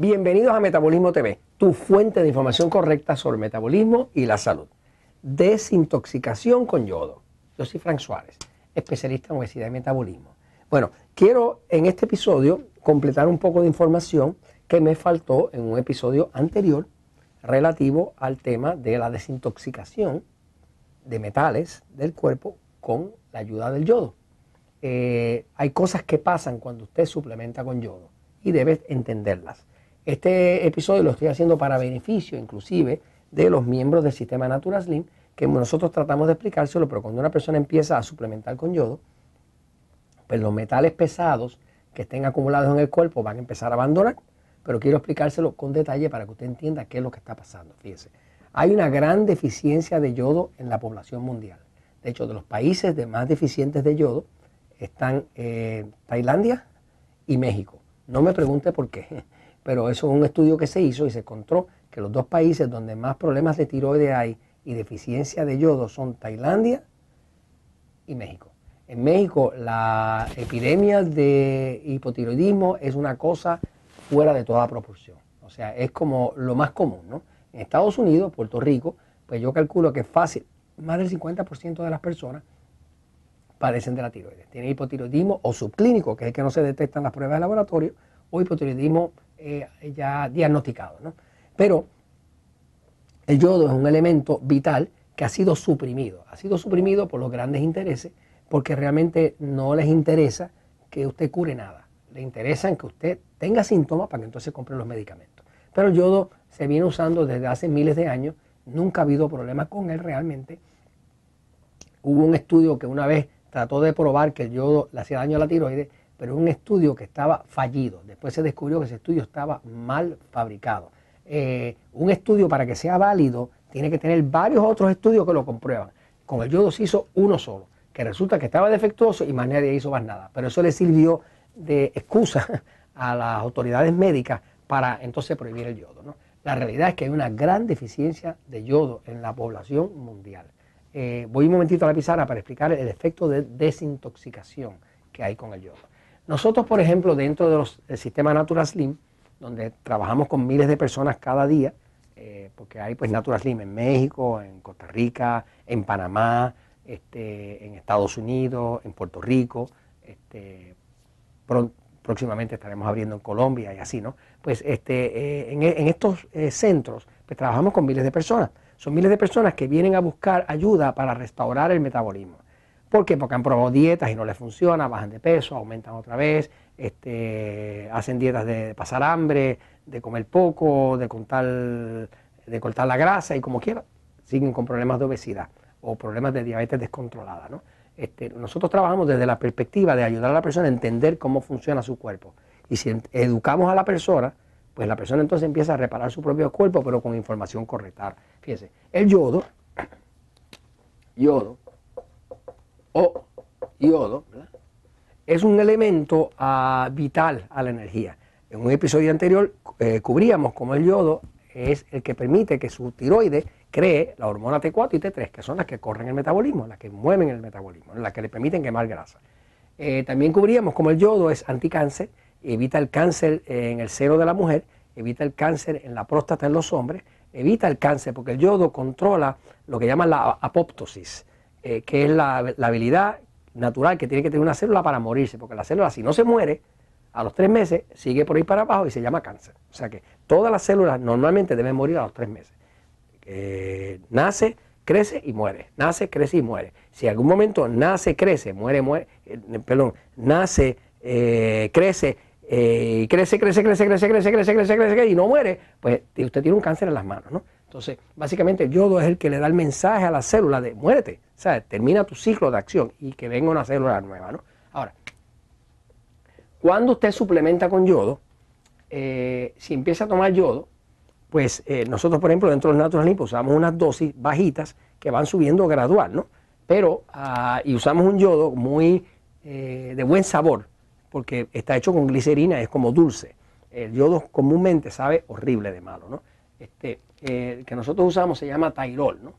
Bienvenidos a Metabolismo TV, tu fuente de información correcta sobre metabolismo y la salud. Desintoxicación con yodo. Yo soy Frank Suárez, especialista en obesidad y metabolismo. Bueno, quiero en este episodio completar un poco de información que me faltó en un episodio anterior relativo al tema de la desintoxicación de metales del cuerpo con la ayuda del yodo. Eh, hay cosas que pasan cuando usted suplementa con yodo y debe entenderlas. Este episodio lo estoy haciendo para beneficio inclusive de los miembros del sistema Natural Slim, que nosotros tratamos de explicárselo, pero cuando una persona empieza a suplementar con yodo, pues los metales pesados que estén acumulados en el cuerpo van a empezar a abandonar, pero quiero explicárselo con detalle para que usted entienda qué es lo que está pasando. Fíjese, hay una gran deficiencia de yodo en la población mundial. De hecho, de los países de más deficientes de yodo están eh, Tailandia y México. No me pregunte por qué, pero eso es un estudio que se hizo y se encontró que los dos países donde más problemas de tiroides hay y deficiencia de yodo son Tailandia y México. En México la epidemia de hipotiroidismo es una cosa fuera de toda proporción. O sea, es como lo más común, ¿no? En Estados Unidos, Puerto Rico, pues yo calculo que es fácil, más del 50% de las personas padecen de la tiroides. Tienen hipotiroidismo o subclínico, que es el que no se detectan las pruebas de laboratorio, o hipotiroidismo eh, ya diagnosticado. ¿no? Pero el yodo es un elemento vital que ha sido suprimido. Ha sido suprimido por los grandes intereses porque realmente no les interesa que usted cure nada. Le interesa que usted tenga síntomas para que entonces compre los medicamentos. Pero el yodo se viene usando desde hace miles de años. Nunca ha habido problemas con él realmente. Hubo un estudio que una vez trató de probar que el yodo le hacía daño a la tiroides, pero un estudio que estaba fallido. Después se descubrió que ese estudio estaba mal fabricado. Eh, un estudio para que sea válido tiene que tener varios otros estudios que lo comprueban. Con el yodo se hizo uno solo, que resulta que estaba defectuoso y más nadie hizo más nada. Pero eso le sirvió de excusa a las autoridades médicas para entonces prohibir el yodo. La realidad es que hay una gran deficiencia de yodo en la población mundial. Eh, voy un momentito a la pizarra para explicar el efecto de desintoxicación que hay con el yodo. Nosotros, por ejemplo, dentro del sistema Natural Slim, donde trabajamos con miles de personas cada día, eh, porque hay pues Natural Slim en México, en Costa Rica, en Panamá, este, en Estados Unidos, en Puerto Rico, este, próximamente estaremos abriendo en Colombia y así, ¿no? Pues este, eh, en, estos centros pues, trabajamos con miles de personas. Son miles de personas que vienen a buscar ayuda para restaurar el metabolismo. ¿Por qué? Porque han probado dietas y no les funciona, bajan de peso, aumentan otra vez, este, hacen dietas de pasar hambre, de comer poco, de cortar, de cortar la grasa y como quiera, siguen con problemas de obesidad o problemas de diabetes descontrolada. Este, nosotros trabajamos desde la perspectiva de ayudar a la persona a entender cómo funciona su cuerpo. Y si educamos a la persona, pues la persona entonces empieza a reparar su propio cuerpo, pero con información correcta. Fíjese, el yodo, yodo, o yodo, es un elemento ah, vital a la energía. En un episodio anterior eh, cubríamos cómo el yodo es el que permite que su tiroide cree la hormona T4 y T3, que son las que corren el metabolismo, las que mueven el metabolismo, las que le permiten quemar grasa. Eh, también cubríamos cómo el yodo es anticáncer evita el cáncer en el seno de la mujer, evita el cáncer en la próstata en los hombres, evita el cáncer porque el yodo controla lo que llaman la apoptosis, eh, que es la, habilidad natural que tiene que tener una célula para morirse, porque la célula si no se muere, a los tres meses sigue por ahí para abajo y se llama cáncer. O sea que todas las células normalmente deben morir a los tres meses. Eh, nace, crece y muere. Nace, crece y muere. Si en algún momento nace, crece, muere, muere, eh, perdón, nace, crece y crece, crece, crece, crece, crece, crece, crece, crece, y no muere, pues usted tiene un cáncer en las manos, ¿no? Entonces, básicamente el yodo es el que le da el mensaje a la célula de muérete, sea, Termina tu ciclo de acción y que venga una célula nueva, ¿no? Ahora, cuando usted suplementa con yodo, si empieza a tomar yodo, pues nosotros, por ejemplo, dentro del Natural Limpo usamos unas dosis bajitas que van subiendo gradual, ¿no? Pero, y usamos un yodo muy de buen sabor, porque está hecho con glicerina, es como dulce. El yodo comúnmente sabe horrible de malo, ¿no? Este, el que nosotros usamos se llama Tairol, ¿no?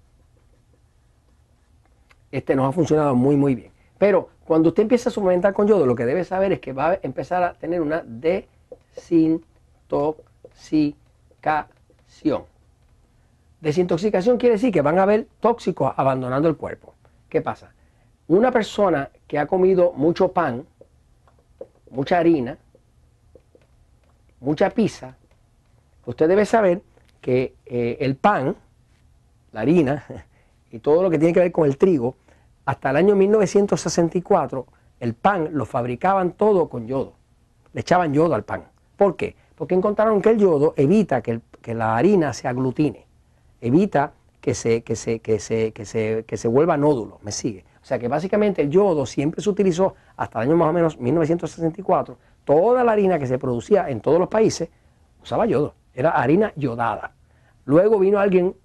Este nos ha funcionado muy, muy bien. Pero cuando usted empieza a suplementar con yodo, lo que debe saber es que va a empezar a tener una. Desintoxicación. Desintoxicación quiere decir que van a haber tóxicos abandonando el cuerpo. ¿Qué pasa? Una persona que ha comido mucho pan, mucha harina, mucha pizza, usted debe saber que eh, el pan, la harina y todo lo que tiene que ver con el trigo, hasta el año 1964 el pan lo fabricaban todo con yodo. Le echaban yodo al pan. ¿Por qué? Porque encontraron que el yodo evita que, la harina se aglutine, evita que se, que se, que se, que se, que se vuelva nódulo. ¿Me sigue? O sea que básicamente el yodo siempre se utilizó hasta el año más o menos 1964. Toda la harina que se producía en todos los países usaba yodo. Era harina yodada. Luego vino alguien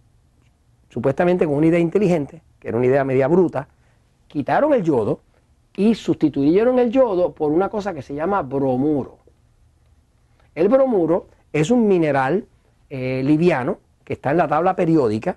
supuestamente con una idea inteligente, que era una idea media bruta, quitaron el yodo y sustituyeron el yodo por una cosa que se llama bromuro. El bromuro es un mineral eh, liviano que está en la tabla periódica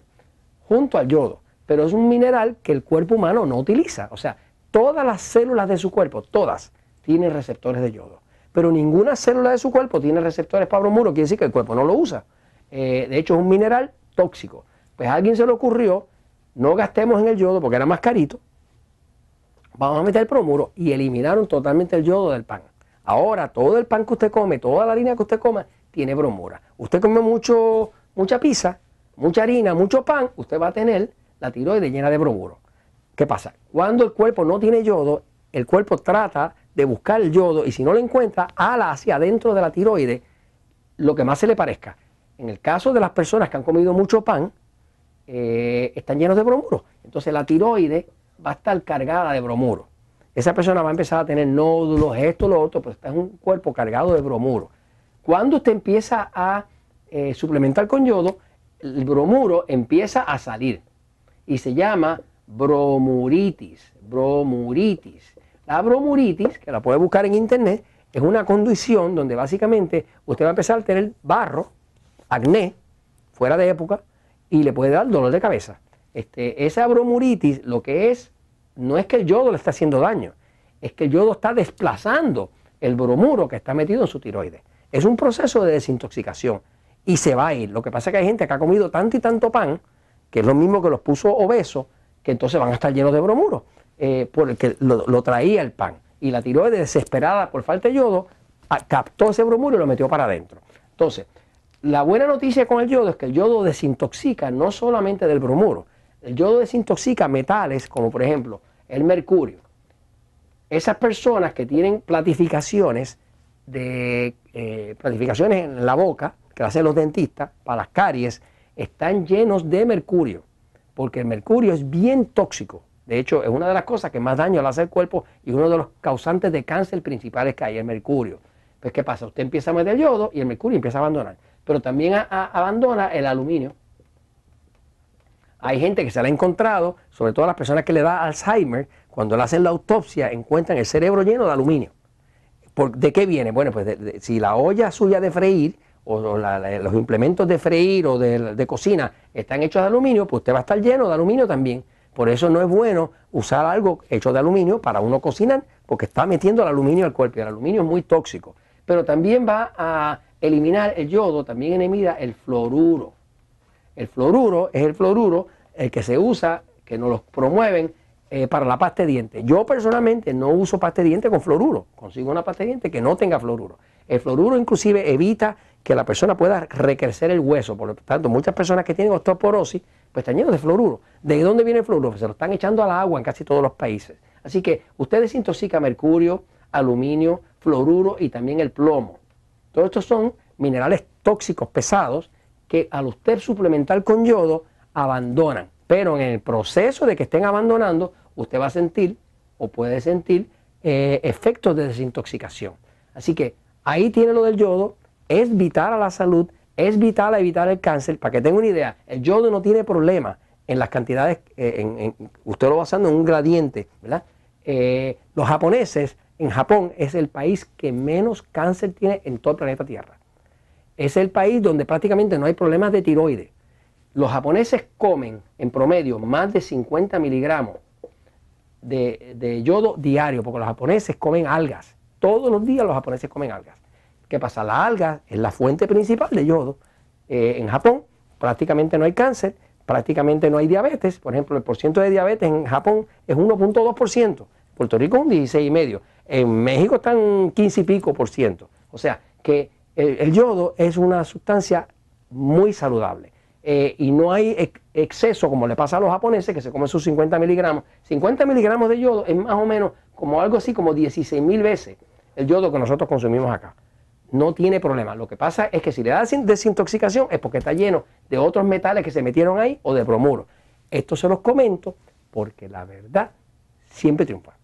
junto al yodo, pero es un mineral que el cuerpo humano no utiliza. O sea, todas las células de su cuerpo, todas, tienen receptores de yodo, pero ninguna célula de su cuerpo tiene receptores para bromuro, quiere decir que el cuerpo no lo usa. Eh, de hecho, es un mineral tóxico. Pues a alguien se le ocurrió, no gastemos en el yodo porque era más carito, vamos a meter el bromuro y eliminaron totalmente el yodo del pan. Ahora todo el pan que usted come, toda la harina que usted coma, tiene bromura. Usted come mucho, mucha pizza, mucha harina, mucho pan, usted va a tener la tiroides llena de bromuro. ¿Qué pasa? Cuando el cuerpo no tiene yodo, el cuerpo trata de buscar el yodo y si no lo encuentra, ala hacia adentro de la tiroides lo que más se le parezca. En el caso de las personas que han comido mucho pan, eh, están llenos de bromuro. Entonces la tiroides va a estar cargada de bromuro. Esa persona va a empezar a tener nódulos, esto, lo otro, pero está en un cuerpo cargado de bromuro. Cuando usted empieza a eh, suplementar con yodo, el bromuro empieza a salir y se llama bromuritis. Bromuritis. La bromuritis, que la puede buscar en internet, es una condición donde básicamente usted va a empezar a tener barro, acné, fuera de época, y le puede dar dolor de cabeza. Este, esa bromuritis lo que es, no es que el yodo le está haciendo daño, es que el yodo está desplazando el bromuro que está metido en su tiroides. Es un proceso de desintoxicación y se va a ir. Lo que pasa es que hay gente que ha comido tanto y tanto pan, que es lo mismo que los puso obesos, que entonces van a estar llenos de bromuro, eh, porque lo, lo, traía el pan. Y la tiroides, desesperada por falta de yodo, captó ese bromuro y lo metió para adentro. Entonces, la buena noticia con el yodo es que el yodo desintoxica no solamente del bromuro, el yodo desintoxica metales como por ejemplo el mercurio. Esas personas que tienen platificaciones de eh, platificaciones en la boca, que hacen los dentistas, para las caries, están llenos de mercurio, porque el mercurio es bien tóxico. De hecho, es una de las cosas que más daño le hace al cuerpo y uno de los causantes de cáncer principales que hay, el mercurio. Pues, ¿qué pasa? Usted empieza a meter yodo y el mercurio empieza a abandonar. Pero también abandona el aluminio. Hay gente que se la ha encontrado, sobre todo las personas que le da Alzheimer, cuando le hacen la autopsia encuentran el cerebro lleno de aluminio. ¿De qué viene? Bueno, pues si la olla suya de freír o, los implementos de freír o de, cocina están hechos de aluminio, pues usted va a estar lleno de aluminio también. Por eso no es bueno usar algo hecho de aluminio para uno cocinar, porque está metiendo el aluminio al cuerpo y el aluminio es muy tóxico. Pero también va a eliminar el yodo, también elimina el fluoruro. El fluoruro es el fluoruro el que se usa, que nos lo promueven eh, para la pasta de dientes. Yo personalmente no uso pasta de dientes con fluoruro, consigo una pasta de dientes que no tenga fluoruro. El fluoruro inclusive evita que la persona pueda recrecer el hueso, por lo tanto muchas personas que tienen osteoporosis pues están llenos de fluoruro. ¿De dónde viene el fluoruro? Pues se lo están echando al agua en casi todos los países. Así que usted desintoxica mercurio, aluminio, fluoruro y también el plomo. Todos estos son minerales tóxicos pesados que al usted suplementar con yodo abandonan. Pero en el proceso de que estén abandonando, usted va a sentir o puede sentir eh, efectos de desintoxicación. Así que ahí tiene lo del yodo, es vital a la salud, es vital a evitar el cáncer. Para que tenga una idea, el yodo no tiene problema en las cantidades, eh, usted lo va basando en un gradiente, ¿verdad? Eh, los japoneses, en Japón es el país que menos cáncer tiene en todo el planeta Tierra es el país donde prácticamente no hay problemas de tiroides. Los japoneses comen en promedio más de 50 miligramos de, yodo diario, porque los japoneses comen algas. Todos los días los japoneses comen algas. ¿Qué pasa? La alga es la fuente principal de yodo. Eh, en Japón prácticamente no hay cáncer, prácticamente no hay diabetes. Por ejemplo, el porcentaje de diabetes en Japón es 1.2%. Puerto Rico es un 16,5%. En México están 15 y pico por ciento. O sea que el, yodo es una sustancia muy saludable. Eh, y no hay exceso como le pasa a los japoneses que se comen sus 50 miligramos. 50 miligramos de yodo es más o menos como algo así como 16 mil veces el yodo que nosotros consumimos acá. No tiene problema. Lo que pasa es que si le da desintoxicación es porque está lleno de otros metales que se metieron ahí o de bromuro. Esto se los comento porque la verdad siempre triunfa.